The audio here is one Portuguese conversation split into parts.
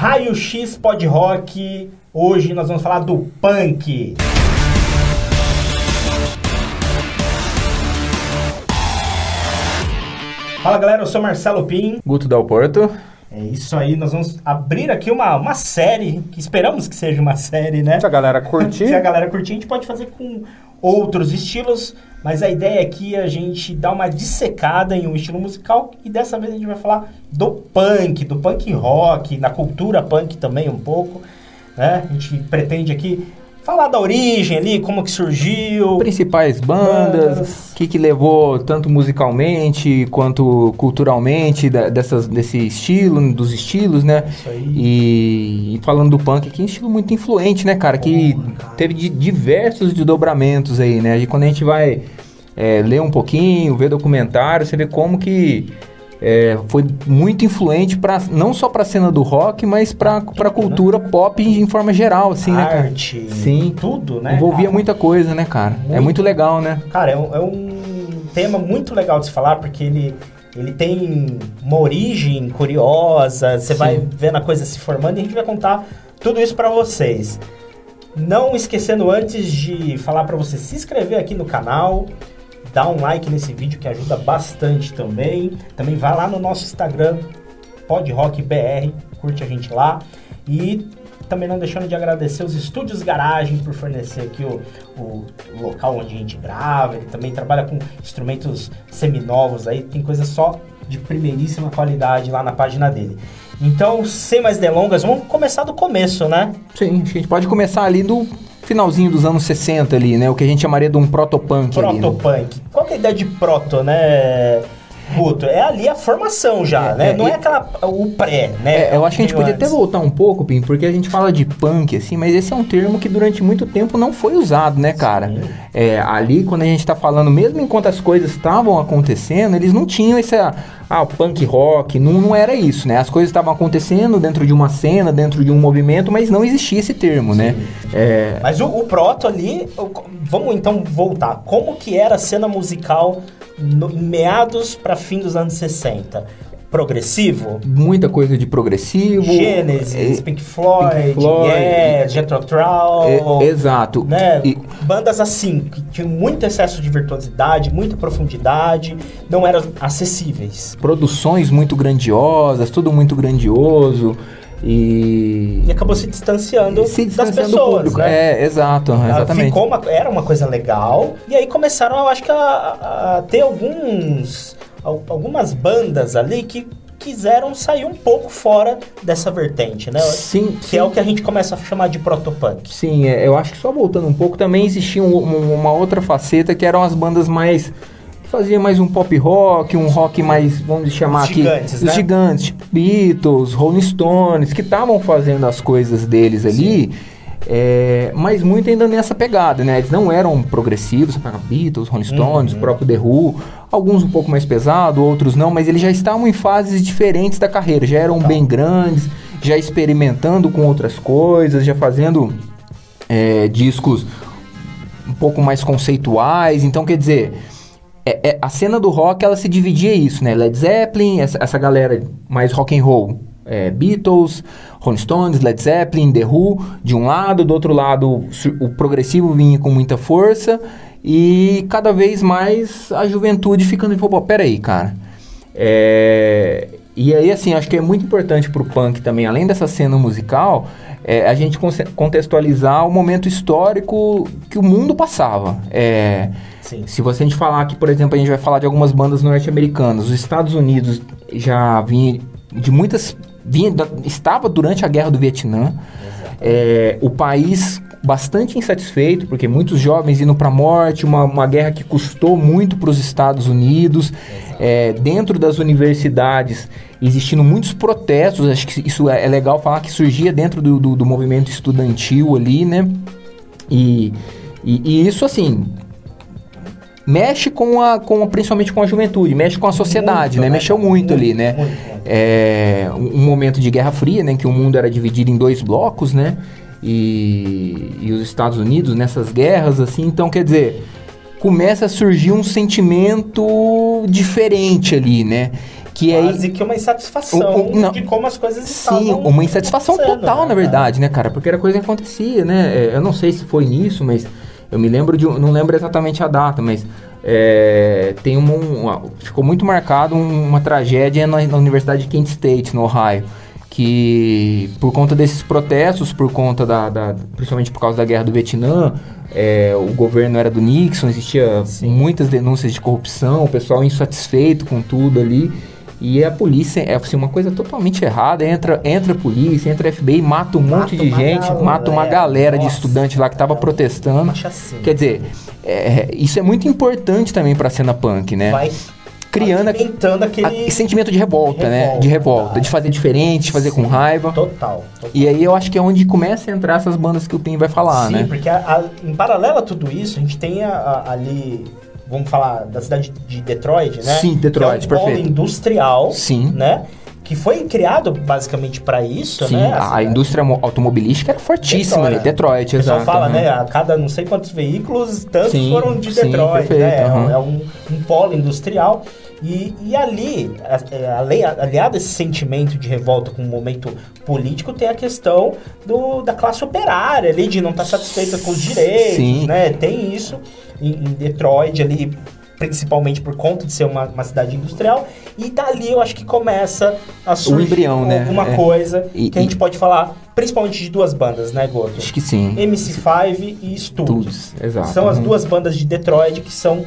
Raio X Pod Rock. Hoje nós vamos falar do punk. Fala galera, eu sou Marcelo Pim. Guto Dal Porto. É isso aí, nós vamos abrir aqui uma, uma série, que esperamos que seja uma série, né? Se a galera curtir. Se a galera curtir, a gente pode fazer com outros estilos, mas a ideia aqui é a gente dar uma dissecada em um estilo musical e dessa vez a gente vai falar do punk, do punk rock, na cultura punk também um pouco, né? A gente pretende aqui falar da origem ali, como que surgiu. Principais bandas, o que, que levou tanto musicalmente quanto culturalmente da, dessas, desse estilo, dos estilos, né? Isso aí. E, e falando do punk, que é um estilo muito influente, né, cara? Que teve di- diversos desdobramentos aí, né? E quando a gente vai é, ler um pouquinho, ver documentário, você vê como que é, foi muito influente para não só para a cena do rock, mas para a cultura pop em, em forma geral, assim, né, cara? Arte, Sim. tudo, né? Envolvia cara? muita coisa, né, cara? É Muito. muito legal, né? Cara, é um, é um tema muito legal de se falar, porque ele, ele tem uma origem curiosa, você Sim. vai vendo a coisa se formando e a gente vai contar tudo isso pra vocês. Não esquecendo antes de falar pra você se inscrever aqui no canal, dar um like nesse vídeo que ajuda bastante também. Também vai lá no nosso Instagram, podrockbr, curte a gente lá. E também não deixando de agradecer os Estúdios Garagem por fornecer aqui o, o local onde a gente grava. Ele também trabalha com instrumentos seminovos aí, tem coisa só de primeiríssima qualidade lá na página dele. Então, sem mais delongas, vamos começar do começo, né? Sim, a gente pode começar ali do finalzinho dos anos 60 ali, né? O que a gente chamaria de um protopunk ali, né? Protopunk. Qual que é a ideia de proto, né? Guto, é ali a formação já, É, né? é, Não é aquela o pré, né? É, eu acho que a gente podia até antes. voltar um pouco, Pim, porque a gente fala de punk, assim, mas esse é um termo que durante muito tempo não foi usado, né, cara? É, ali, quando a gente tá falando, mesmo enquanto as coisas estavam acontecendo, eles não tinham esse, ah, o punk rock, não, não era isso, né? As coisas estavam acontecendo dentro de uma cena, dentro de um movimento, mas não existia esse termo, né? É, Mas o, o proto ali, vamos então voltar. Como que era a cena musical no- em meados para fim dos anos 60? Progressivo? muita coisa de progressivo. Gênesis, é, Pink Floyd, Pink Floyd, Yes, Jethro Tull, é, exato. né? E- Bandas assim, que tinham muito excesso de virtuosidade, muita profundidade, não eram acessíveis. produções muito grandiosas, tudo muito grandioso e E acabou se distanciando, se das distanciando do pessoas, público. né? É, exato, exatamente. Ficou uma, era uma coisa legal. E aí começaram, eu acho que, a, a ter alguns. Al- algumas bandas ali que quiseram sair um pouco fora dessa vertente, né? Sim, Que sim. é o que a gente começa a chamar de protopunk. Sim, é, eu acho que só voltando um pouco, também existia um- um- uma outra faceta que eram as bandas mais. que faziam mais um pop rock, um rock mais, vamos chamar Os aqui. gigantes, os né? gigantes, tipo Beatles, Rolling Stones, que estavam fazendo as coisas deles ali. É, mas muito ainda nessa pegada, né? Eles não eram progressivos, Beatles, Rolling Stones, Uhum. o próprio The Who, alguns um pouco mais pesado, outros não, mas eles já estavam em fases diferentes da carreira, já eram Tá. bem grandes, já experimentando com outras coisas, já fazendo é, discos um pouco mais conceituais. Então, quer dizer, é- é- a cena do rock ela se dividia isso, né? Led Zeppelin, essa, essa galera mais rock and roll. É, Beatles, Rolling Stones, Led Zeppelin, The Who, de um lado, do outro lado o progressivo vinha com muita força e cada vez mais a juventude ficando em pô, peraí, cara. É, e aí, assim, acho que é muito importante pro punk também, além dessa cena musical, é, a gente contextualizar o momento histórico que o mundo passava. É, se você a gente falar que, por exemplo, a gente vai falar de algumas bandas norte-americanas, os Estados Unidos já vinha de muitas. Vinha, da- estava durante a guerra do Vietnã. É, o país bastante insatisfeito, porque muitos jovens indo para a morte, uma, uma guerra que custou muito para os Estados Unidos. É, dentro das universidades existindo muitos protestos, acho que isso é, é legal falar que surgia dentro do, do, do movimento estudantil ali, né? E, e, e isso assim mexe com a, com principalmente com a juventude, mexe com a sociedade, Muito, né? né? Mexeu muito, ali, né? Muito, muito. É, um um momento de Guerra Fria, né? Que o mundo era dividido em dois blocos, né? E, e os Estados Unidos nessas guerras, assim, então quer dizer, começa a surgir um sentimento diferente ali, né? Que aí- Quase que uma insatisfação não. de como as coisas Sim, estavam uma insatisfação total, né, na verdade, né, cara? Porque era coisa que acontecia, né? É, Eu não sei se foi nisso, mas eu me lembro de. um- Não lembro exatamente a data, mas. é, tem uma, uma- Ficou muito marcado um- uma tragédia na, na Universidade de Kent State, no Ohio. Que por conta desses protestos, por conta da. da- principalmente por causa da guerra do Vietnã, é, o governo era do Nixon, existia muitas denúncias de corrupção, o pessoal insatisfeito com tudo ali. E a polícia é assim, uma coisa totalmente errada. Entra, entra a polícia, entra a FBI, mata um Mata monte de gente, mata uma galera, galera de nossa, estudante lá que tava é protestando. chacina. Quer dizer, é, isso é muito importante também pra cena punk, né? Vai Criando aquele alimentando aquele... sentimento de revolta, né? Revolta, De revolta, tá. de fazer diferente, de fazer com Sim, raiva. Total. total. E aí eu acho que é onde começa a entrar essas bandas que o Pim vai falar, Sim, né? porque a- a- em paralelo a tudo isso, a gente tem a- a- ali, vamos falar da cidade de Detroit, né? Sim, Detroit, que é um polo perfeito. industrial, Sim. né? Que foi criado basicamente para isso, Sim, né? a indústria mo- automobilística era fortíssima ali, Detroit, O pessoal exato. fala, aham. né? A cada não sei quantos veículos, tantos Sim, foram de sim, Detroit, perfeito, né? É um- aham. É um, um polo industrial. E, e ali, é, aliado a esse sentimento de revolta com o momento político, tem a questão do, da classe operária ali, de não estar satisfeita com os direitos, Sim. né? Tem isso em, em Detroit ali, principalmente por conta de ser uma, uma cidade industrial. E dali eu acho que começa a surgir embrião, né? alguma É. coisa E- que a gente e- pode falar, principalmente de duas bandas, né, Goto? Acho que sim. MC5 e Studios. Studios, exato. São as Uhum. duas bandas de Detroit que são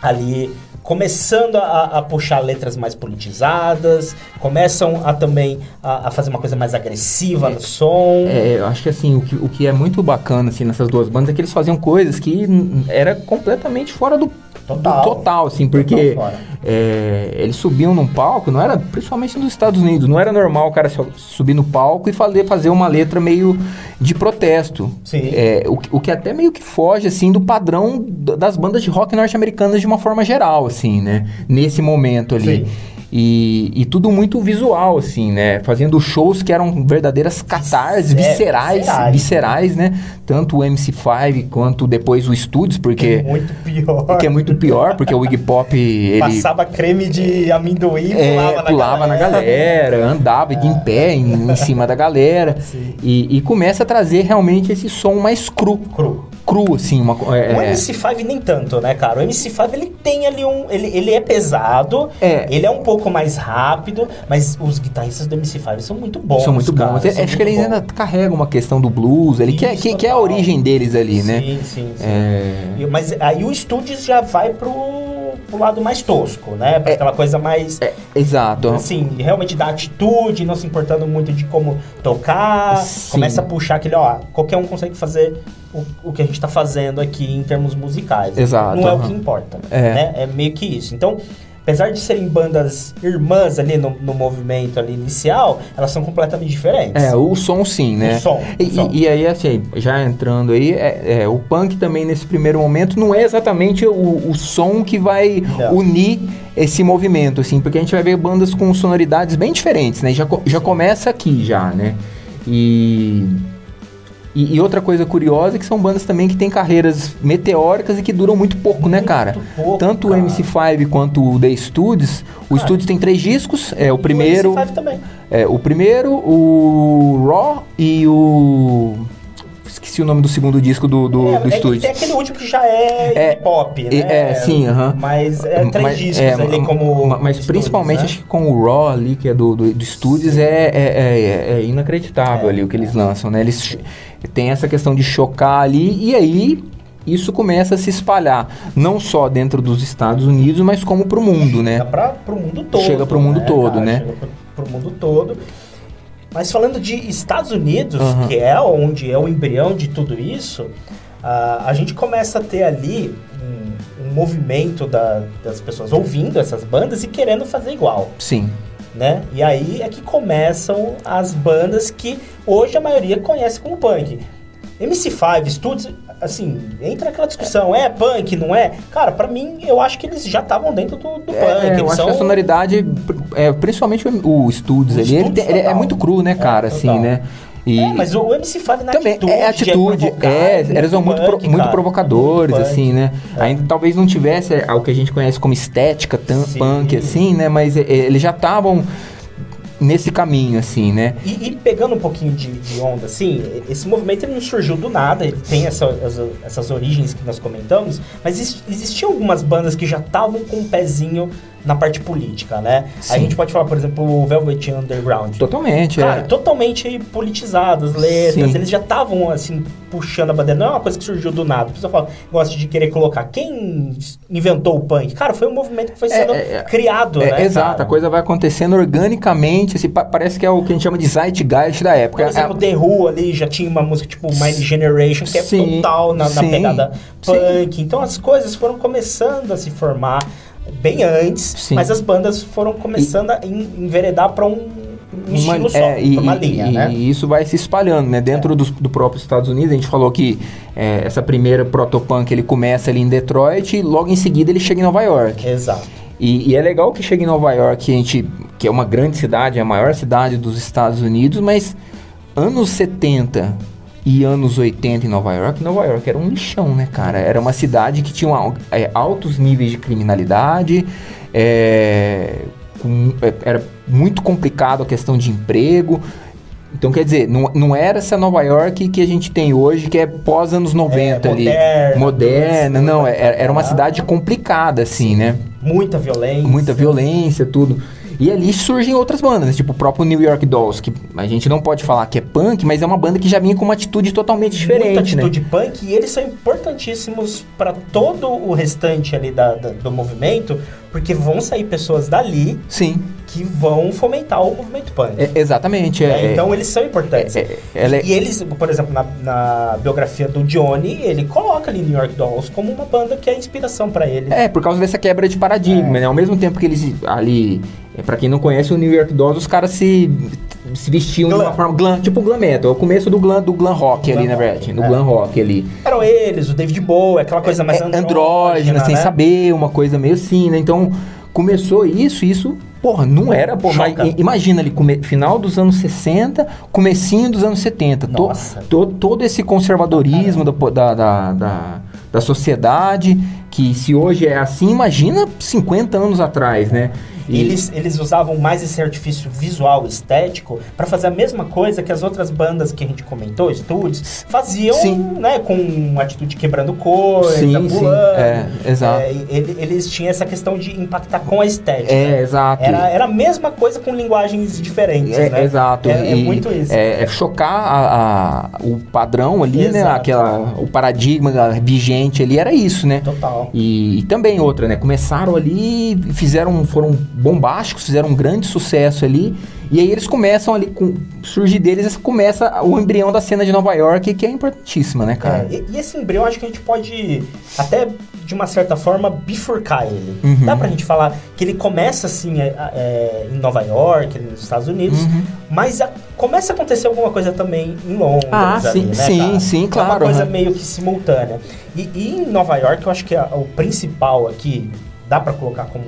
ali começando a, a puxar letras mais politizadas, começam a também a, a fazer uma coisa mais agressiva no som. É, eu acho que assim, o que, o que é muito bacana assim, nessas duas bandas é que eles faziam coisas que era completamente fora do Total. total assim, porque Total é, eles subiam num palco, não era, principalmente nos Estados Unidos, não era normal o cara subir no palco e fazer, fazer uma letra meio de protesto. Sim. É, o, que- o que até meio que foge, assim, do padrão das bandas de rock norte-americanas de uma forma geral, assim, né? Nesse momento ali. Sim. E, e tudo muito visual, assim, né? Fazendo shows que eram verdadeiras catarses, É, viscerais, viscerais. viscerais, né? Tanto o MC5 quanto depois o Studios, porque... Muito pior. Que é muito pior, porque o Iggy Pop, ele... Passava creme de amendoim e É, pulava, na, pulava na galera, andava de em pé em, em cima da galera e, e começa a trazer realmente esse som mais cru, Cru. Cru assim, uma, é, O é, MC5 nem tanto, né, cara? O MC5 ele tem ali um. Ele, ele é pesado, É. ele é um pouco mais rápido, mas os guitarristas do MC5 são muito bons. são muito cara, bons. são Acho que eles ainda carregam uma questão do blues, ali, que, é, que, que é a origem deles ali, né? Sim, sim, sim. É, Mas aí o Studios já vai pro, pro lado mais tosco, né? Pra aquela coisa mais. é, exato. Assim, realmente da atitude, não se importando muito de como tocar. Sim. Começa a puxar aquele, ó, qualquer um consegue fazer o, o que a gente tá fazendo aqui em termos musicais. Exato, Não é o que importa. É. Né? É meio que isso. Então, apesar de serem bandas irmãs ali no, no movimento ali inicial, elas são completamente diferentes. É, o som sim, né? O som, E, o som. e- e aí, assim, já entrando aí, é, é, o punk também nesse primeiro momento não é exatamente o, o som que vai Não. unir esse movimento, assim, porque a gente vai ver bandas com sonoridades bem diferentes, né? Já, já começa aqui já, né? E, e, e outra coisa curiosa é que são bandas também que têm carreiras meteóricas e que duram muito pouco, né, Muito cara? pouco, Tanto cara. o MC5 quanto o The Studios. O Cara. Studios tem três discos, é o primeiro... MC5 também. É, o primeiro, o Raw e o. Esqueci o nome do segundo disco do, do, é, do é estúdio. tem aquele último que já é, É, hip hop, né? é, sim, aham. Mas é três Mas- discos é, ali ma- como. ma- Mas estúdios, principalmente né? acho que com o Raw ali, que é do, do, do Studios, é, é, é- é inacreditável ali o que eles lançam, né? Eles tem essa questão de chocar ali e aí isso começa a se espalhar. Não só dentro dos Estados Unidos, mas como pro mundo, né? Chega pra, pro mundo todo. Chega pro mundo todo, né? Chega pro, pro mundo todo. Mas falando de Estados Unidos, Aham. que é onde é o embrião de tudo isso, ah, a gente começa a ter ali um, um movimento da- das pessoas ouvindo essas bandas e querendo fazer igual, Sim. né? E aí é que começam as bandas que hoje a maioria conhece como punk. MC5, Studios, assim, entra aquela discussão, é punk, não é? Cara, pra mim, eu acho que eles já estavam dentro do, do punk. É, eu eles acho são... que a sonoridade, é, principalmente o, o Studios ali, ele, ele é muito cru, né, cara, É, assim, total. né? E É, mas o MC5 na também atitude. é atitude, provocar, é, eles são muito, pro- punk, muito cara, provocadores, muito assim, né? É. Ainda talvez não tivesse é, o que a gente conhece como estética Sim. punk, assim, né? Mas é, é, eles já estavam nesse caminho, assim, né? E, e pegando um pouquinho de, de onda, assim, esse movimento ele não surgiu do nada, ele tem essa- as- essas origens que nós comentamos, mas exi- existiam algumas bandas que já estavam com um pezinho na parte política, né? Sim. a gente pode falar, por exemplo, o Velvet Underground. Totalmente, Cara, é. totalmente politizadas, letras, Sim. eles já estavam, assim, puxando a bandeira. Não é uma coisa que surgiu do nada. A pessoa fala, gosta de querer colocar. Quem inventou o punk? Cara, foi um movimento que foi É, sendo é, é. criado, É, né? exato, a coisa vai acontecendo organicamente, assim, pa- parece que é o que a gente chama de zeitgeist da época. Por exemplo, É- The Who ali já tinha uma música tipo Mind Generation, que é Sim, total na, na pegada punk. Então as coisas foram começando a se formar bem antes, Sim. mas as bandas foram começando a en- enveredar para um, um estilo só, é, e, uma e- linha, e- né? e isso vai se espalhando, né? Dentro dos- do, próprio Estados Unidos, a gente falou que é, essa primeira protopunk ele começa ali em Detroit e logo em seguida ele chega em Nova York. Exato. E, e é legal que chega em Nova York, a gente, que é uma grande cidade, é a maior cidade dos Estados Unidos, mas anos 70 e anos 80 em Nova York, Nova York era um lixão, né, cara? Era uma cidade que tinha é, altos níveis de criminalidade, é, com- é, era muito complicado a questão de emprego. Então, quer dizer, não, não era essa Nova York que a gente tem hoje, que é pós anos 90 ali. moderna, Moderna, não, assim, era, era uma né? cidade complicada, assim, né? Muita violência. muita violência, tudo. E ali surgem outras bandas, tipo o próprio New York Dolls, que a gente não pode falar que é punk, mas é uma banda que já vinha com uma atitude totalmente diferente, Muita né? atitude punk e eles são importantíssimos para todo o restante ali da- da- do movimento, porque vão sair pessoas dali Sim, que vão fomentar o movimento punk. é- exatamente. É, É, então eles são importantes. é- é- é- E eles, por exemplo, na, na biografia do Johnny, ele coloca ali New York Dolls como uma banda que é inspiração para ele. É, por causa dessa quebra de paradigma, né? Ao mesmo tempo que eles ali, é, para quem não conhece o New York Dolls, os caras se, se vestiam de Glam. uma forma glam, tipo glam metal, é o começo do glam, do glam rock Glam ali, na rock, verdade, do é. glam rock ali. Eram eles, o David Bowie, aquela coisa mais é, andrógena, andrógena, sem né? saber, uma coisa meio assim, né? Então, começou isso, isso, porra, não era, pô, mas imagina ali, come- final dos anos 60, comecinho dos anos 70, to- Nossa. to- todo esse conservadorismo da, da, da, da, da sociedade, que se hoje é assim, imagina 50 anos atrás, né? E- Eles, eles usavam mais esse artifício visual, estético, para fazer a mesma coisa que as outras bandas que a gente comentou, estúdios, faziam, Sim. né? Com atitude quebrando coisa, Sim, pulando. é, exato. É, ele- eles tinham essa questão de impactar com a estética. É, exato. Era, era a mesma coisa com linguagens diferentes, É, né? Exato. É, é muito isso. É, é chocar a- a- o padrão ali, né? Exato. Aquela, o paradigma vigente ali era isso, né? Total. E, e também outra, né? Começaram ali, fizeram, foram bombásticos, fizeram um grande sucesso ali. E aí eles começam ali, com, surge deles, começa o embrião da cena de Nova York, que é importantíssima, né, cara? É, e, e esse embrião, acho que a gente pode até, de uma certa forma, bifurcar ele. Uhum. Dá pra gente falar que ele começa, assim, é, é, em Nova York, nos Estados Unidos, Uhum. mas a- começa a acontecer alguma coisa também em Londres, Ah, ali, sim, né, sim, cara? sim, É claro, uma coisa né? meio que simultânea. E, e em Nova York, eu acho que a- o principal aqui, dá pra colocar como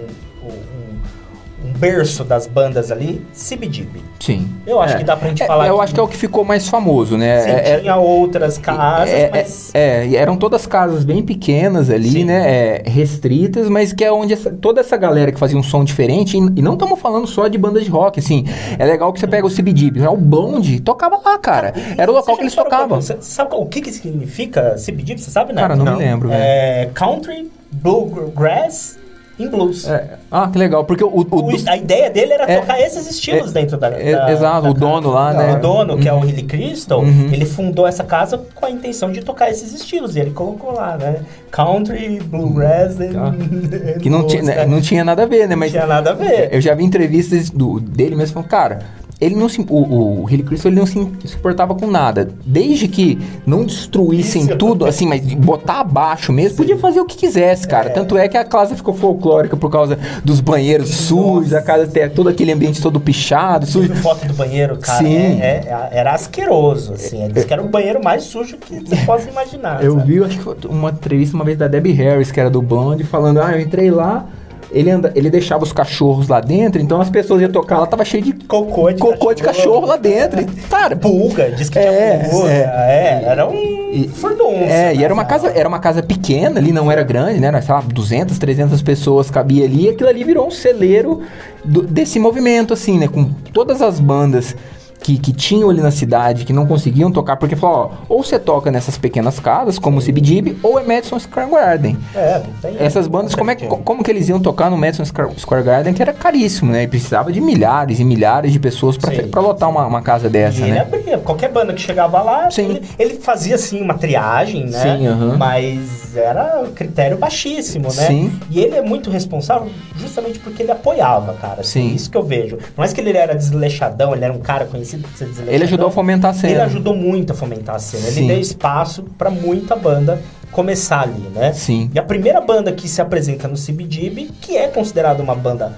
berço das bandas ali, CBGB. Sim. Eu acho É. que dá pra gente É, falar Eu que- acho que é o que ficou mais famoso, né? Sim, É- é- tinha outras casas, é, é- mas... é, e eram todas casas bem pequenas ali, Sim. né? é, restritas, mas que é onde essa- toda essa galera que fazia um som diferente, e, e não estamos falando só de bandas de rock, assim. É legal que você pega o CBGB, né? o Blonde tocava lá, cara. Era o local que eles tocavam. Você sabe o que, que significa CBD? Você sabe, né? Cara, não, me lembro, velho. É Country Bluegrass in Blues. É, ah, que legal, porque o, o- O- a ideia dele era É, tocar esses estilos é, dentro da, é, da- exato, da o dono lá, né? O dono, que é o Uhum. Hilly Crystal, Uhum. ele fundou essa casa com a intenção de tocar esses estilos. E ele colocou lá, né? Country, Bluegrass Ah, and que não, Blues, tinha, né? não tinha nada a ver, né? Não Mas tinha nada a ver. Eu já vi entrevistas do, dele mesmo falando, cara, ele não se, o, o Hilly Crystal ele não se importava com nada. Desde que não destruíssem Isso. tudo, assim, mas botar abaixo mesmo, podia fazer o que quisesse, cara. É. Tanto é que a casa ficou folclórica por causa dos banheiros sujos, a casa ter todo aquele ambiente todo pichado, sujo. foto do banheiro, cara? Sim. É- é- era asqueroso, assim. Ele disse que era o banheiro mais sujo que você possa imaginar. Eu sabe? vi, acho que uma entrevista uma vez da Debbie Harris, que era do Blonde, falando, ah, eu entrei lá, ele, anda, ele deixava os cachorros lá dentro, então as pessoas iam tocar lá, tava cheio de Cocô de cocô de cachorro lá dentro. E, cara, Pulga, diz que É, tinha pulga. é. É, era um E- furdunço. É, e né, era uma casa, era uma casa pequena ali, não era grande, né? Era, sei lá, 200, 300 pessoas cabia ali, e aquilo ali virou um celeiro do- desse movimento, assim, né? Com todas as bandas que, que tinham ali na cidade, que não conseguiam tocar, porque falou, ó, ou você toca nessas pequenas casas, como o CBGB, ou é Madison Square Garden. É, tem. Essas bandas, como, é, que- como que eles iam tocar no Madison Square Garden, que era caríssimo, né? E precisava de milhares e milhares de pessoas pra, Sim. pra lotar uma, uma casa E dessa, ele né? abria, qualquer banda que chegava lá, Sim. ele, ele fazia assim uma triagem, né? Sim. Mas era critério baixíssimo, né? Sim. E ele é muito responsável justamente porque ele apoiava, cara. assim, Sim. Isso que eu vejo. Não é que ele era desleixadão, ele era um cara conhecido Ele ajudou a fomentar a cena. Ele ajudou muito a fomentar a cena. Sim. Ele deu espaço pra muita banda começar ali, né? Sim. E a primeira banda que se apresenta no CBGB, que é considerada uma banda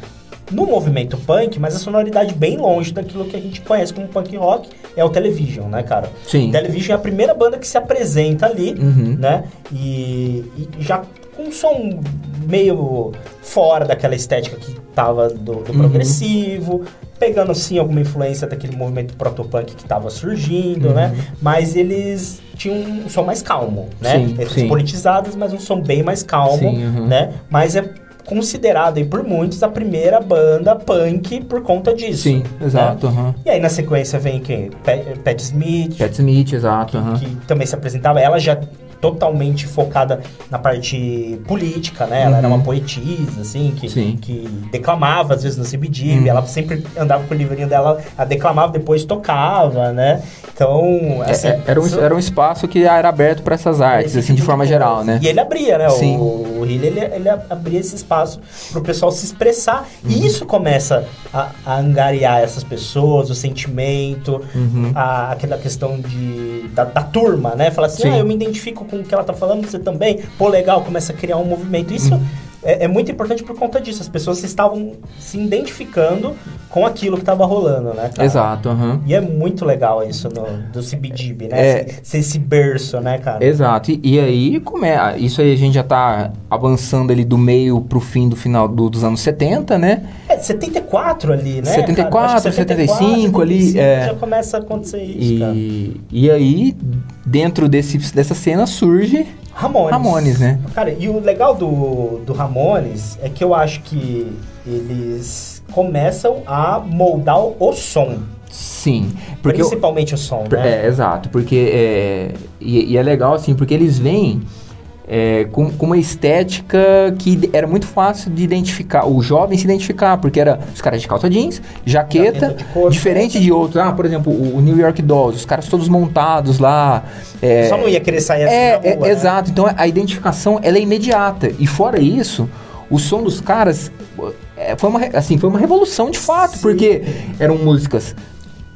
no movimento punk, mas a sonoridade bem longe daquilo que a gente conhece como punk rock, é o Television, né, cara? Sim. Television é a primeira banda que se apresenta ali, Uhum. né? E, e já um som meio fora daquela estética que tava do, do Uhum. progressivo, pegando sim alguma influência daquele movimento protopunk que tava surgindo, né? Uhum. Mas eles tinham um som mais calmo, né? Sim, Eles sim. politizados, mas um som bem mais calmo, Sim, uhum. né? Mas é considerado aí por muitos a primeira banda punk por conta disso. Sim, né? exato. aham. E aí na sequência vem quem? Pat, Pat Smith, Pat Smith, exato. aham. que também se apresentava, ela já totalmente focada na parte política, né? Ela era Uhum. uma poetisa, assim, que, Sim. que declamava às vezes no CBGB, Uhum. ela sempre andava com o livrinho dela, ela declamava, depois tocava, né? Então, É, assim... é, era, um, isso- era um espaço que era aberto para essas artes, assim, de forma geral, né? E ele abria, né? Sim. O, o Hilly, ele, ele abria esse espaço pro pessoal se expressar. Uhum. E isso começa a, a angariar essas pessoas, o sentimento, Uhum. a- aquela questão de, da, da turma, né? Falar assim, Sim. ah, eu me identifico com o que ela tá falando, você também. Pô, legal, começa a criar um movimento. Isso. É, é muito importante por conta disso. As pessoas estavam se identificando com aquilo que tava rolando, né? cara? Exato, aham. E é muito legal isso no, do CBGB, né? É. Ser, ser esse berço, né, cara? Exato. E, e aí, como é? Isso aí a gente já tá avançando ali do meio pro fim do final do- dos anos 70, né? É, 74 ali, né? 74, cara? Acho que 75 ali, é. Já começa a acontecer isso, cara. E, e aí, dentro desse, dessa cena surge Ramones. Ramones, né? Cara, e o legal do, do Ramones é que eu acho que eles começam a moldar o, som. Sim. Porque eu- principalmente o som, né? É, exato, porque é, e, e é legal assim, porque eles vêm é, com, com uma estética que era muito fácil de identificar, o jovem se identificar, porque era os caras de calça jeans, jaqueta, de couro. diferente de outros, ah, por exemplo, o, o New York Dolls, os caras todos montados lá. É, Só não ia querer sair assim é, na rua, é, né? exato, então a identificação ela é imediata, e fora isso, o som dos caras é, foi uma, assim, foi uma revolução de fato, Sim. porque eram músicas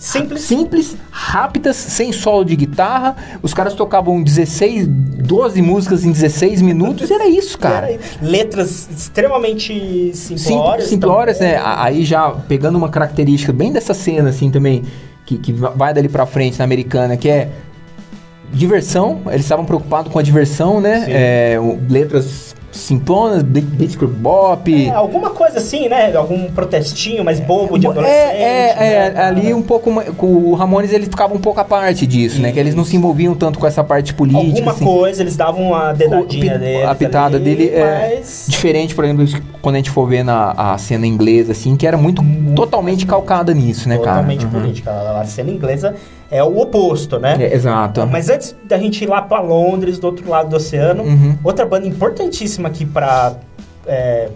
Simples. simples, rápidas, sem solo de guitarra. Os caras tocavam 16, 12 músicas em 16 minutos e era isso, cara. Era letras extremamente simplórias. Sim, simplórias, também. né? Aí já pegando uma característica bem dessa cena, assim, também, que, que va- vai dali pra frente na americana, que é diversão. Eles estavam preocupados com a diversão, né? É, letras simplonas, beat- Blitzkrieg Bop. É, alguma coisa assim, né? Algum protestinho mais bobo de adolescente. É, é, é, né, ali cara? um pouco. o Ramones eles ficavam um pouco à parte disso, né? Que eles não se envolviam tanto com essa parte política. Alguma assim. coisa, eles davam uma dedadinha O- dele. a pitada dele é diferente, por exemplo, quando a gente for ver na a cena inglesa, assim, que era muito totalmente calcada nisso, né, cara? Totalmente Uhum. política. A a cena inglesa é o oposto, né? É, exato. Mas antes da gente ir lá pra Londres, do outro lado do oceano, Uhum. outra banda importantíssima aqui pra é,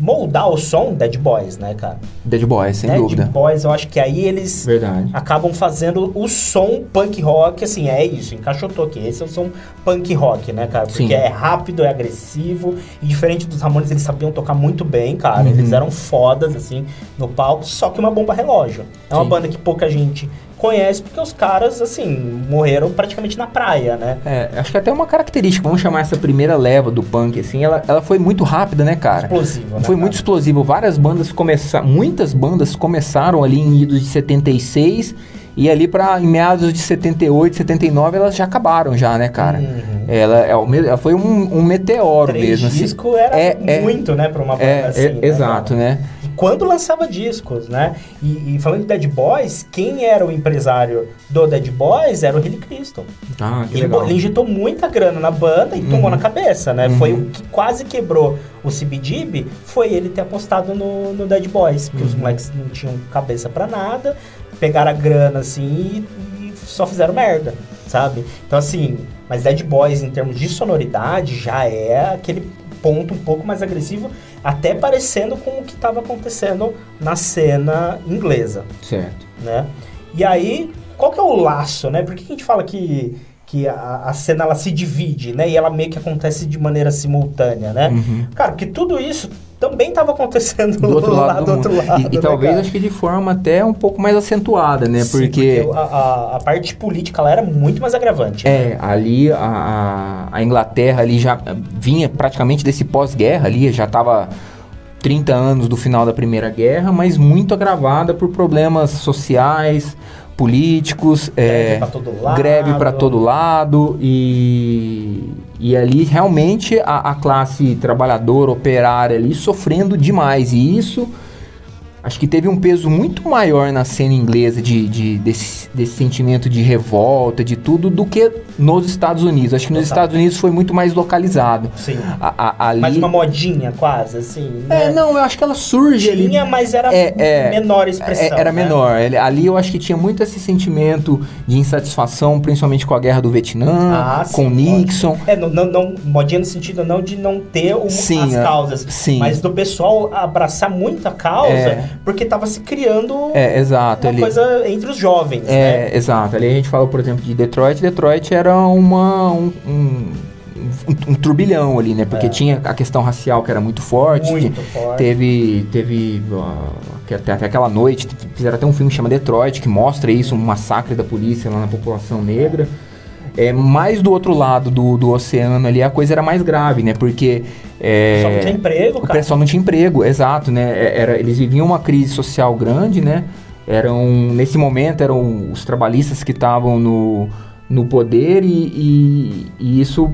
moldar o som, Dead Boys, né, cara? Dead Boys, sem Dead dúvida. Boys, eu acho que aí eles Verdade. acabam fazendo o som punk rock, assim, é isso, encaixotou aqui. Esse é o som punk rock, né, cara? Porque Sim. é rápido, é agressivo, e diferente dos Ramones, eles sabiam tocar muito bem, cara. Uhum. Eles eram fodas, assim, no palco, só que uma bomba relógio. É uma Sim. banda que pouca gente conhece, porque os caras, assim, morreram praticamente na praia, né? É, acho que até uma característica, vamos chamar essa primeira leva do punk, assim, ela, ela foi muito rápida, né, cara? Explosivo, né, Foi muito cara? explosivo. Várias bandas começaram, muitas bandas começaram ali em idos de 76 E ali para em meados de 78, 79, elas já acabaram já, né, cara? Uhum. Ela, é ela foi um, um meteoro Três mesmo. assim. discos era É, é. muito, né, pra uma banda É, assim. é, né, exato, cara? né? Quando lançava discos, né? E, e falando de Dead Boys, quem era o empresário do Dead Boys era o Hilly Crystal. Ah, que Ele, legal. ele injetou muita grana na banda e tomou Uhum. na cabeça, né? Uhum. Foi o que quase quebrou o CBGB, foi ele ter apostado no, no Dead Boys, porque Uhum. os moleques não tinham cabeça pra nada, pegaram a grana assim e, e só fizeram merda, sabe? Então assim, mas Dead Boys em termos de sonoridade já é aquele ponto um pouco mais agressivo, até parecendo com o que estava acontecendo na cena inglesa Certo. né? E aí, qual que é o laço, né? Por que a gente fala que, que a, a cena ela se divide, né? E ela meio que acontece de maneira simultânea, né? Uhum. Cara, porque tudo isso também estava acontecendo Do outro lá lado do, do outro lado. E, e né, talvez acho que de forma até um pouco mais acentuada, né? Sim, porque, a, a- a parte política lá era muito mais agravante. né? é, ali a, a, a Inglaterra ali já vinha praticamente desse pós-guerra ali, já estava 30 anos do final da Primeira Guerra, mas muito agravada por problemas sociais, políticos, Greve é, todo greve para todo lado e, e ali realmente a, a classe trabalhadora, operária ali sofrendo demais. E isso acho que teve um peso muito maior na cena inglesa de, de- desse, desse sentimento de revolta, de tudo, do que nos Estados Unidos. Acho que nos Total. Estados Unidos foi muito mais localizado. Sim. A- a- ali... Mais uma modinha, quase, assim. É, né? não, eu acho que ela surge ali Tinha, mas era É, é, menor a expressão. É, era né? menor. Ali eu acho que tinha muito esse sentimento de insatisfação, principalmente com a guerra do Vietnã, Ah, com sim, Nixon. É, não, não, não, modinha no sentido não de não ter o- Sim, as é, causas, sim. mas do pessoal abraçar muita causa, É. porque tava se criando É, exato. uma ali- coisa entre os jovens, É, né? exato. Ali a gente falou, por exemplo, de Detroit. Detroit era uma, um, um, um- um turbilhão ali, né? Porque É. tinha a questão racial que era muito forte. Muito forte. Teve, teve que até, até aquela noite, fizeram até um filme que chama Detroit, que mostra isso, um massacre da polícia lá na população negra. É, mais do outro lado do, do oceano ali, a coisa era mais grave, né? Porque... É, Só não tinha emprego, o cara. pessoal não tinha emprego, exato, né? É- Era, eles viviam uma crise social grande, né? Eram, nesse momento, eram os trabalhistas que estavam no, no poder e, e- e isso...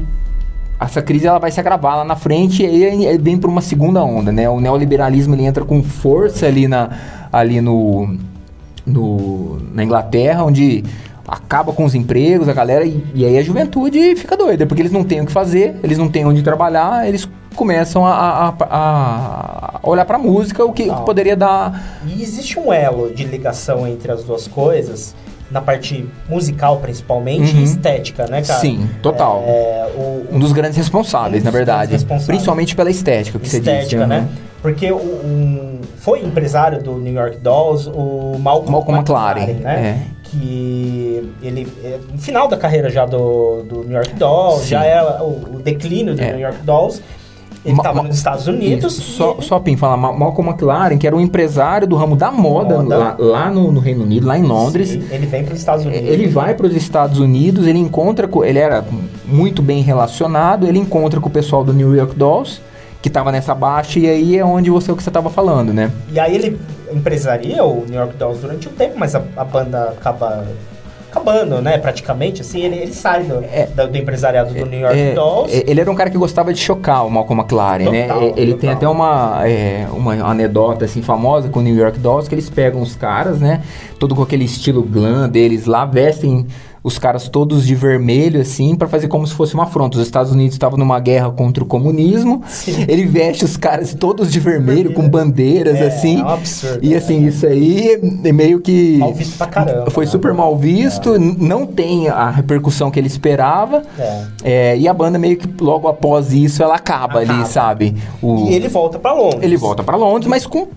Essa crise ela vai se agravar lá na frente e aí aí vem para uma segunda onda, né? O neoliberalismo ele entra com força ali, na, ali no, no, na Inglaterra, onde acaba com os empregos, a galera, e, e aí a juventude fica doida, porque eles não têm o que fazer, eles não têm onde trabalhar, eles começam a, a- a- a olhar pra música, o que, o que poderia dar. E existe um elo de ligação entre as duas coisas, na parte musical principalmente, Uhum. e estética, né, cara? Sim, total. É, o, Um dos grandes responsáveis, Um na dos verdade. grandes responsáveis. Principalmente pela estética que você estética, disse. né? aham. Porque um, foi empresário do New York Dolls, o Malcolm, Malcolm McLaren, né? Que ele, é, no final da carreira já do, do New York Dolls, Sim. já é o, o declínio do É. New York Dolls. Ele estava nos Estados Unidos. Isso. Só, ele- só Pim, falar, Ma- Malcolm McLaren, que era um empresário do ramo da moda, Moda. lá, lá no, no Reino Unido, lá em Londres. Sim, ele vem para os Estados Unidos. Ele vai para os Estados Unidos, ele encontra com, ele era muito bem relacionado, ele encontra com o pessoal do New York Dolls, que estava nessa baixa e aí é onde você o que você estava falando, né? E aí ele empresaria o New York Dolls durante um tempo, mas a, a banda acaba acabando, né? Praticamente, assim, ele, ele sai do, da- do empresariado do New York É, Dolls. é, ele era um cara que gostava de chocar o Malcolm McLaren, né? Total, É, Ele tem total. até uma, é, uma anedota assim famosa com o New York Dolls que eles pegam os caras, né? Todo com aquele estilo glam deles lá, vestem os caras todos de vermelho assim pra fazer como se fosse uma afronta. Os Estados Unidos estavam numa guerra contra o comunismo. Sim. Ele veste os caras todos de vermelho com bandeiras É, assim. é um absurdo, E né? assim, isso aí é meio que Mal visto pra caramba, Foi né? super mal visto, n- não tem a repercussão que ele esperava. É. É, e a banda meio que logo após isso ela acaba, ali, Acaba. sabe? O- E ele volta pra Londres. ele volta pra Londres, mas com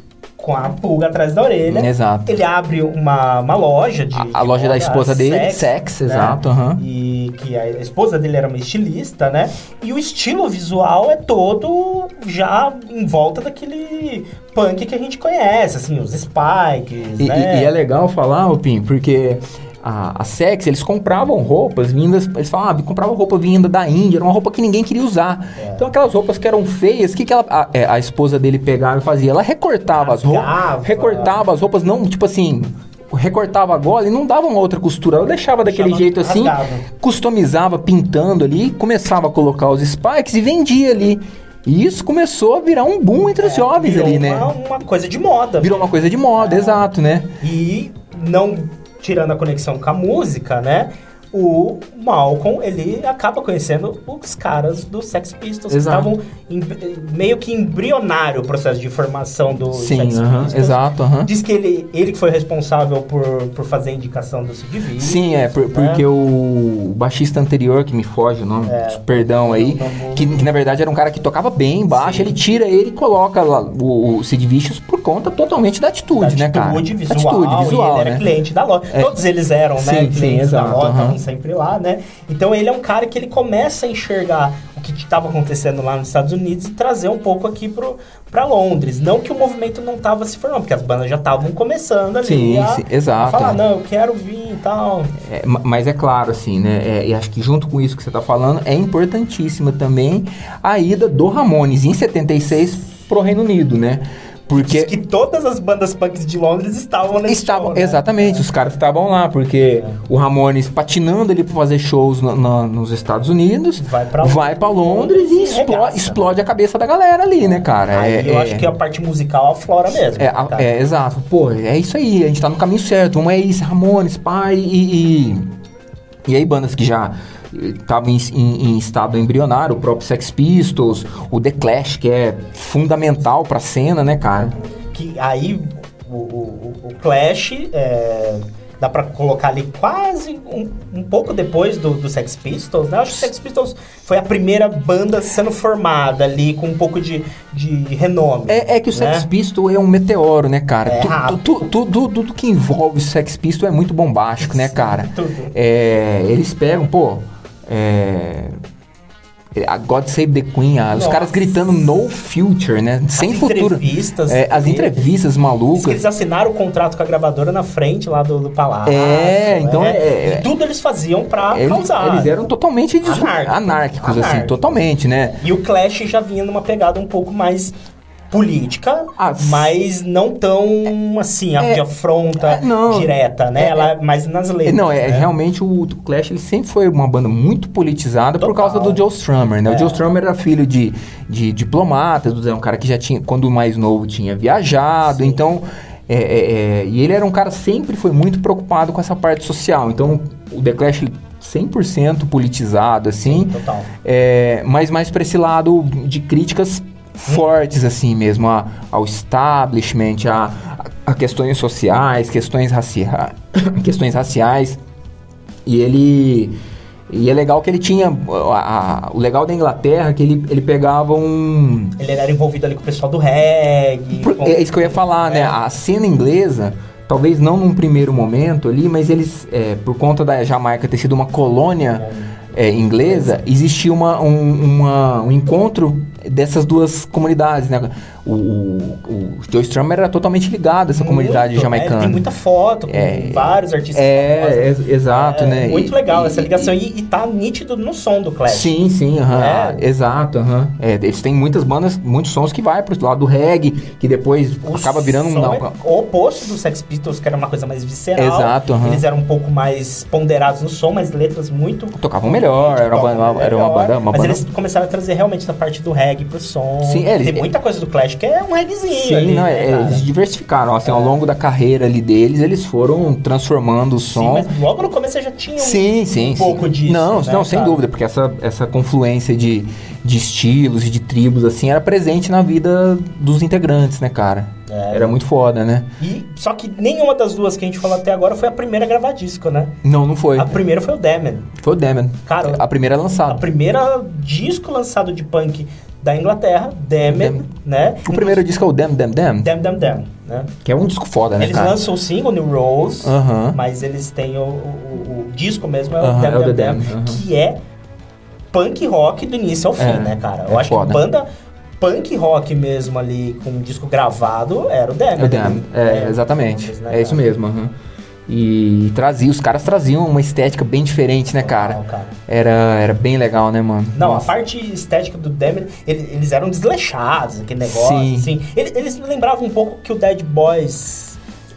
Com a pulga atrás da orelha. Exato. Ele abre uma, uma loja de. A- a loja da esposa dele, Sex, Sex, né? exato, aham. E que a esposa dele era uma estilista, né? E o estilo visual é todo já em volta daquele punk que a gente conhece, assim, os spikes, E, né? e- e é legal falar, ô Pim, porque a, a Sex, eles compravam roupas vindas, eles falavam, ah, compravam roupa vinda da Índia, era uma roupa que ninguém queria usar. É. Então aquelas roupas que eram feias, o que, que ela, a, é, a esposa dele pegava e fazia? Ela recortava as roupas, recortava as roupas, não, tipo assim... recortava a gola e não dava uma outra costura, ela deixava daquele jeito assim, customizava pintando ali, começava a colocar os spikes e vendia ali. E isso começou a virar um boom entre os É, jovens virou ali, né? Uma, uma coisa de moda. Virou uma coisa de moda, exato, né? E não tirando a conexão com a música, né? O Malcolm, ele acaba conhecendo os caras do Sex Pistols, Exato. que estavam meio que embrionário o processo de formação do Sim, Sex aham, Pistols. exato, aham. Diz que ele, ele que foi responsável por, por fazer a indicação do Sid Vicious, Sim, é, por- né? porque o baixista anterior, que me foge o nome, É. perdão aí, Não que, que na verdade era um cara que tocava bem baixo, Sim. ele tira ele e coloca lá o, o Sid Vicious por conta totalmente da atitude, da né, cara? visual, Atitude visual, ele era né? cliente da loja. É. Todos eles eram, né, Sim, clientes sim, da exato, loja. Sempre lá, né? Então ele é um cara que ele começa a enxergar o que estava acontecendo lá nos Estados Unidos e trazer um pouco aqui pro, pra Londres. Não que o movimento não tava se formando, porque as bandas já estavam começando ali Sim, a, sim, exato, a falar, não, eu quero vir e tal. É, ma- mas é claro, assim, né? é, e acho que junto com isso que você tá falando, é importantíssima também a ida do Ramones em 76 pro Reino Unido, né? Porque Diz que todas as bandas punks de Londres estavam nesse estavam, show, né? exatamente, os caras estavam lá, porque o Ramones patinando ali pra fazer shows na- na- nos Estados Unidos, Vai pra vai pra Londres e explo- regaça. explode a cabeça da galera ali, né, cara? Aí É- eu é- acho que a parte musical aflora mesmo. É, cara. é, exato. Pô, é isso aí, a gente tá no caminho certo. Vamos é isso, Ramones, pai e. E, e aí, bandas que já estavam em, em- em estado embrionário, o próprio Sex Pistols, o The Clash, que é fundamental pra cena, né, cara? que aí o, o- o Clash é, dá pra colocar ali quase um, um pouco depois do, do Sex Pistols, né? Acho que o Sex Pistols foi a primeira banda sendo formada ali com um pouco de, de renome. É, é que o Sex né? Pistol é um meteoro, né, cara? É Tu- rápido. tu- tu- Tudo, tudo que envolve o Sex Pistol é muito bombástico, né, cara? tudo. É, eles pegam, pô. É, a God Save the Queen, ah, os caras gritando no future, né? Sem As futuro. entrevistas É, as entrevistas malucas. eles assinaram o contrato com a gravadora na frente lá do, do palácio. É, então é- E tudo eles faziam pra Eles, causar. eles eram totalmente Anárquicos. anárquicos, assim, totalmente, né? E o Clash já vinha numa pegada um pouco mais política, Ah, mas não tão assim, É, de afronta é, não. direta, né? É, Ela é mais nas letras. Não, é né? realmente o, o Clash ele sempre foi uma banda muito politizada por Total. causa do Joe Strummer, né? É. O Joe Strummer era filho de, de diplomatas, é um cara que já tinha, quando mais novo, tinha viajado, Sim. então. é, é, é, e ele era um cara sempre foi muito preocupado com essa parte social. Então, o The Clash ele 100% politizado, assim. Total. É, mas mais para esse lado de críticas fortes, assim mesmo, a- ao establishment, a, a questões sociais, questões, racia questões raciais. E ele. E é legal que ele tinha. a- a- o legal da Inglaterra é que ele, ele pegava um. Ele era envolvido ali com o pessoal do reggae. Por- com- é isso que eu ia falar, né? É. A cena inglesa, talvez não num primeiro momento ali, mas eles, é, por conta da Jamaica ter sido uma colônia é, inglesa, existia uma, um, uma- um encontro dessas duas comunidades, né? O, o, o Joe Strummer era totalmente ligado a essa comunidade Muito, né? jamaicana. Tem muita foto com É, vários artistas. É, famosos. é, exato, É né? Muito legal e- essa ligação. E, e tá nítido no som do Clash. Sim, sim, aham, É. exato, aham. É, eles têm muitas bandas, muitos sons que vai pro lado do reggae, que depois O acaba virando um... não, é o oposto do Sex Pistols, que era uma coisa mais visceral. Exato, aham. Eles eram um pouco mais ponderados no som, mas letras muito. Tocavam melhor, era uma, banda- era uma melhor. banda... Uma mas banda eles começaram a trazer realmente essa parte do reggae pro som. Sim, é, eles- Tem muita coisa do Clash que é um reggaezinho Sim, ali, não, né, é, cara? eles diversificaram, assim, ao longo da carreira ali deles, eles foram transformando o Sim, som. mas logo no começo já tinha um, Sim, sim, um pouco sim. disso. Não, né, não, sem cara? dúvida, porque essa, essa confluência de, de estilos e de tribos, assim, era presente na vida dos integrantes, né, cara? É. Era muito foda, né? E, só que nenhuma das duas que a gente falou até agora foi a primeira a gravar disco, né? Não, não foi. A primeira foi o Damon. Foi o Damon. Cara, a primeira A lançada. primeira disco lançado de punk da Inglaterra, Damon. né? O primeiro disco é o Damn Damn Damn, Damn, Damn, Damn, né? que é um disco foda, né, Eles cara? lançam o single New Rose, Aham. mas eles têm o, o- o- disco mesmo, é o Aham, Damn, é o Damn, Damn, Damn, aham. que é punk rock do início ao fim, É, né, cara? é Eu acho foda. que banda punk rock mesmo ali, com um disco gravado, era o Damn. É o Damn, é, exatamente. né, É isso mesmo, aham. E trazia, os caras traziam uma estética bem diferente, né, cara? Total, cara. Era, era bem legal, né, mano? Não, Nossa. a parte estética do ele- eles eram desleixados, aquele negócio, Sim. assim. Ele- Eles lembravam um pouco que o Dead Boys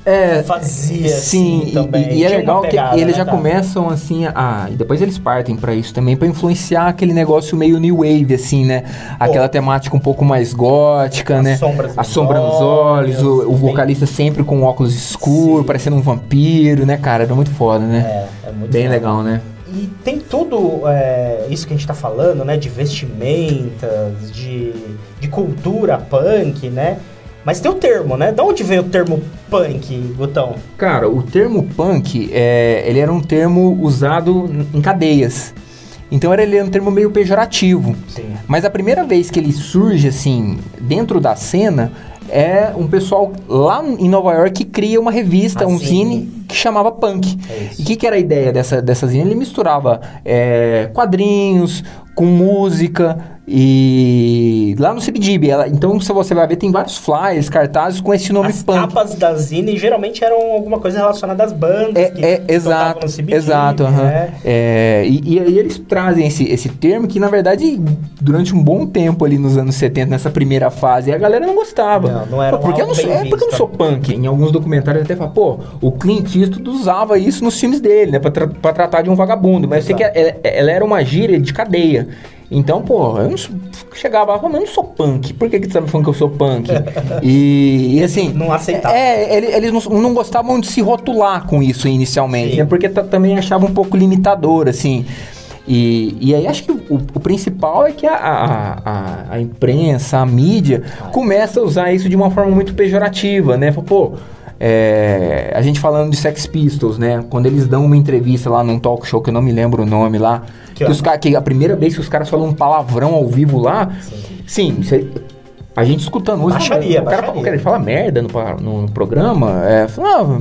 É, fazia sim, assim e- também. e, e é legal pegada, que eles né, já cara? começam assim a. E depois eles partem pra isso também, pra influenciar aquele negócio meio new wave, assim, né? Aquela temática um pouco mais gótica, As né? a sombra nos olhos, o, o bem- vocalista sempre com óculos escuros, parecendo um vampiro, né, cara? Era muito foda, né? É, é muito Bem foda. legal, né? E tem tudo é, isso que a gente tá falando, né? De vestimentas, de, de cultura punk, né? Mas tem o termo, né? De onde veio o termo punk, Gutão? Cara, o termo punk, é, ele era um termo usado em cadeias. Então era, ele era um termo meio pejorativo. Sim. Mas a primeira vez que ele surge, assim, dentro da cena, é um pessoal lá em Nova York que cria uma revista, Ah, um sim. zine, que chamava Punk. É. E o que, que era a ideia dessa, dessa zine? Ele misturava é, quadrinhos com música e lá no CBGB. Ela, então, se você vai ver, tem vários flyers, cartazes com esse nome As Punk. capas da Zine geralmente eram alguma coisa relacionada às bandas. É, que é, exato, no CBGB, exato, aham. né? É, e, aí eles trazem esse, esse termo que, na verdade, durante um bom tempo ali nos anos 70, nessa primeira fase, a galera não gostava. Não, não era Pô, porque eu não sou, é porque eu não sou punk. Em alguns documentários até fala, pô, o Clint Eastwood usava isso nos filmes dele, né, pra, tra- pra tratar de um vagabundo. Mas eu sei que Exato. ela, ela era uma gíria de cadeia. Então, pô, eu não sou- chegava lá, mas eu não sou punk. Por que, que tu tá me falando que eu sou punk? e, e assim. Não aceitava. É, ele- eles não, não gostavam de se rotular com isso inicialmente, Sim. né? Porque ta- também achavam um pouco limitador, assim. E, e aí acho que o, o principal é que a, a, a, a imprensa, a mídia, começa a usar isso de uma forma muito pejorativa, né? Fala, Pô, é, a gente falando de Sex Pistols, né? Quando eles dão uma entrevista lá num talk show, que eu não me lembro o nome lá, Que que, os ca- que a primeira vez que os caras falam um palavrão ao vivo lá, sim, cê- a gente escutando hoje, Baixaria, o, cara, o cara fala merda no, no- no programa, é, fala, ah,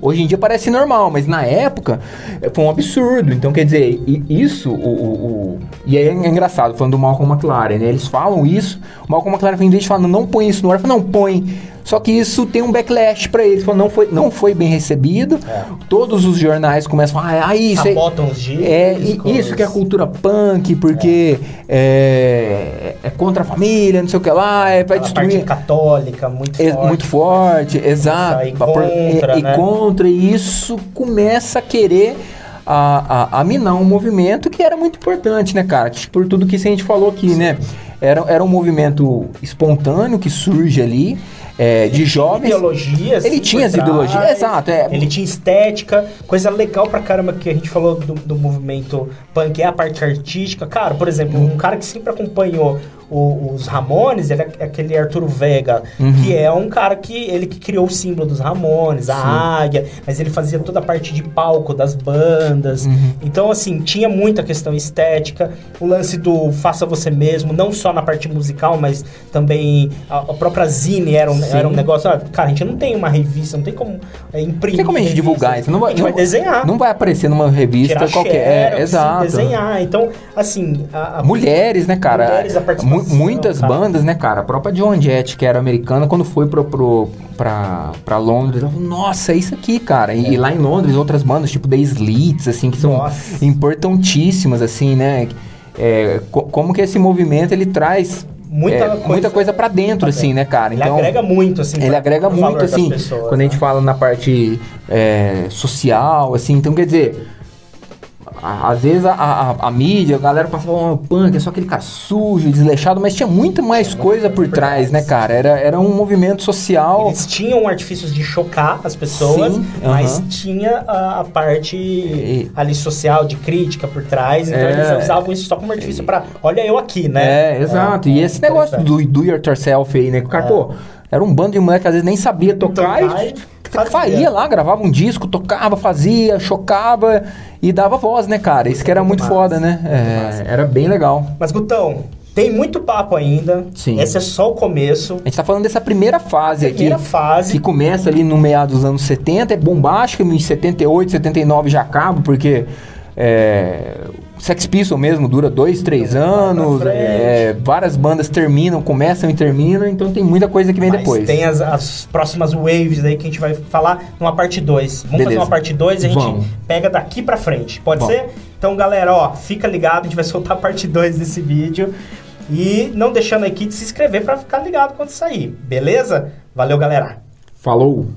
hoje em dia parece normal, mas na época é, foi um absurdo. Então, quer dizer, isso, o, o- o- e aí é engraçado, falando do Malcolm McLaren, né? Eles falam isso, o Malcolm McLaren, em vez de falar, não põe isso no ar, fala, não, põe. Só que isso tem um backlash pra eles, não foi, não foi bem recebido. É. Todos os jornais começam a falar, ah, isso aí- Sabotam os discos. é, e isso que é cultura punk, porque é, é contra a família, não sei o que lá, é, vai A parte destruir. católica, muito É forte. muito forte, exato. e por- contra, e, e né? contra, e isso começa a querer a, a, a minar um movimento que era muito importante, né, cara? Por tudo que a gente falou aqui, né? Era, era um movimento espontâneo que surge ali, é, de jovens. Ideologia, assim, Ele tinha as ideologias, exato, é. Ele tinha estética, coisa legal pra caramba que a gente falou do, do movimento punk, é a parte artística. Cara, por exemplo, um cara que sempre acompanhou o- os Ramones, ele é aquele Arturo Vega, Uhum. que é um cara que ele que criou o símbolo dos Ramones, a águia, mas ele fazia toda a parte de palco das bandas. Uhum. Então, assim, tinha muita questão estética, o lance do faça você mesmo, não só na parte musical, mas também a, a própria Zine era um, Sim. era um negócio. ah, cara, a gente não tem uma revista, não tem como é, imprimir. Não tem como a gente revista. divulgar isso. Não vai, a gente vai não- desenhar. Não vai aparecer numa revista tirar qualquer. xerox, É, exato. desenhar. Então, assim. A, Mulheres, né, cara? Mulheres, a participação, muitas bandas, né, cara? A própria John Jett, que era americana, quando foi pro, pro, pra, pra Londres, ela falou, nossa, é isso aqui, cara. E, e lá em Londres, outras bandas, tipo The Slits, assim, que são Nossa. importantíssimas, assim, né? É, co- como que esse movimento, ele traz Muita é, coisa- muita coisa pra dentro, assim, né, cara? ele agrega muito, assim. ele pra- agrega muito, assim, pessoas, quando a gente né? fala na parte é, social, assim, então quer dizer, às vezes a, a- a mídia, a galera passava, oh, punk, é só aquele cara sujo, desleixado, mas tinha muito mais coisa por trás, né, cara? Era, era um movimento social. Eles tinham artifícios de chocar as pessoas, Sim, mas aham. tinha a, a parte E- ali social, de crítica por trás. Então É. eles usavam isso só como artifício pra. Olha eu aqui, né? É, exato. e esse negócio do do yourself aí, né? que O cara, É. pô, era um bando de moleque que às vezes nem sabia tocar, Tocar e e fazia. fazia. lá, gravava um disco, tocava, fazia, chocava e dava voz, né, cara? Isso que era muito, Muito foda, né? muito É, era bem legal. Mas, Gutão, tem muito papo ainda. Sim. Esse é só o começo. A gente tá falando dessa primeira fase Primeira aqui. fase. Que começa ali no meado dos anos 70, é bombástica, em 78, 79 já acaba, porque é, Sex Pistol mesmo dura dois, três anos, é, várias bandas terminam, começam e terminam, então tem muita coisa que vem Mas depois. tem as, as próximas waves aí que a gente vai falar numa parte 2. Vamos Beleza. fazer uma parte 2 e a gente Vamos. pega daqui pra frente. Pode Vamos. ser? Então, galera, ó, fica ligado, a gente vai soltar a parte 2 desse vídeo. E não deixando aqui de se inscrever pra ficar ligado quando sair. Beleza? Valeu, galera. Falou!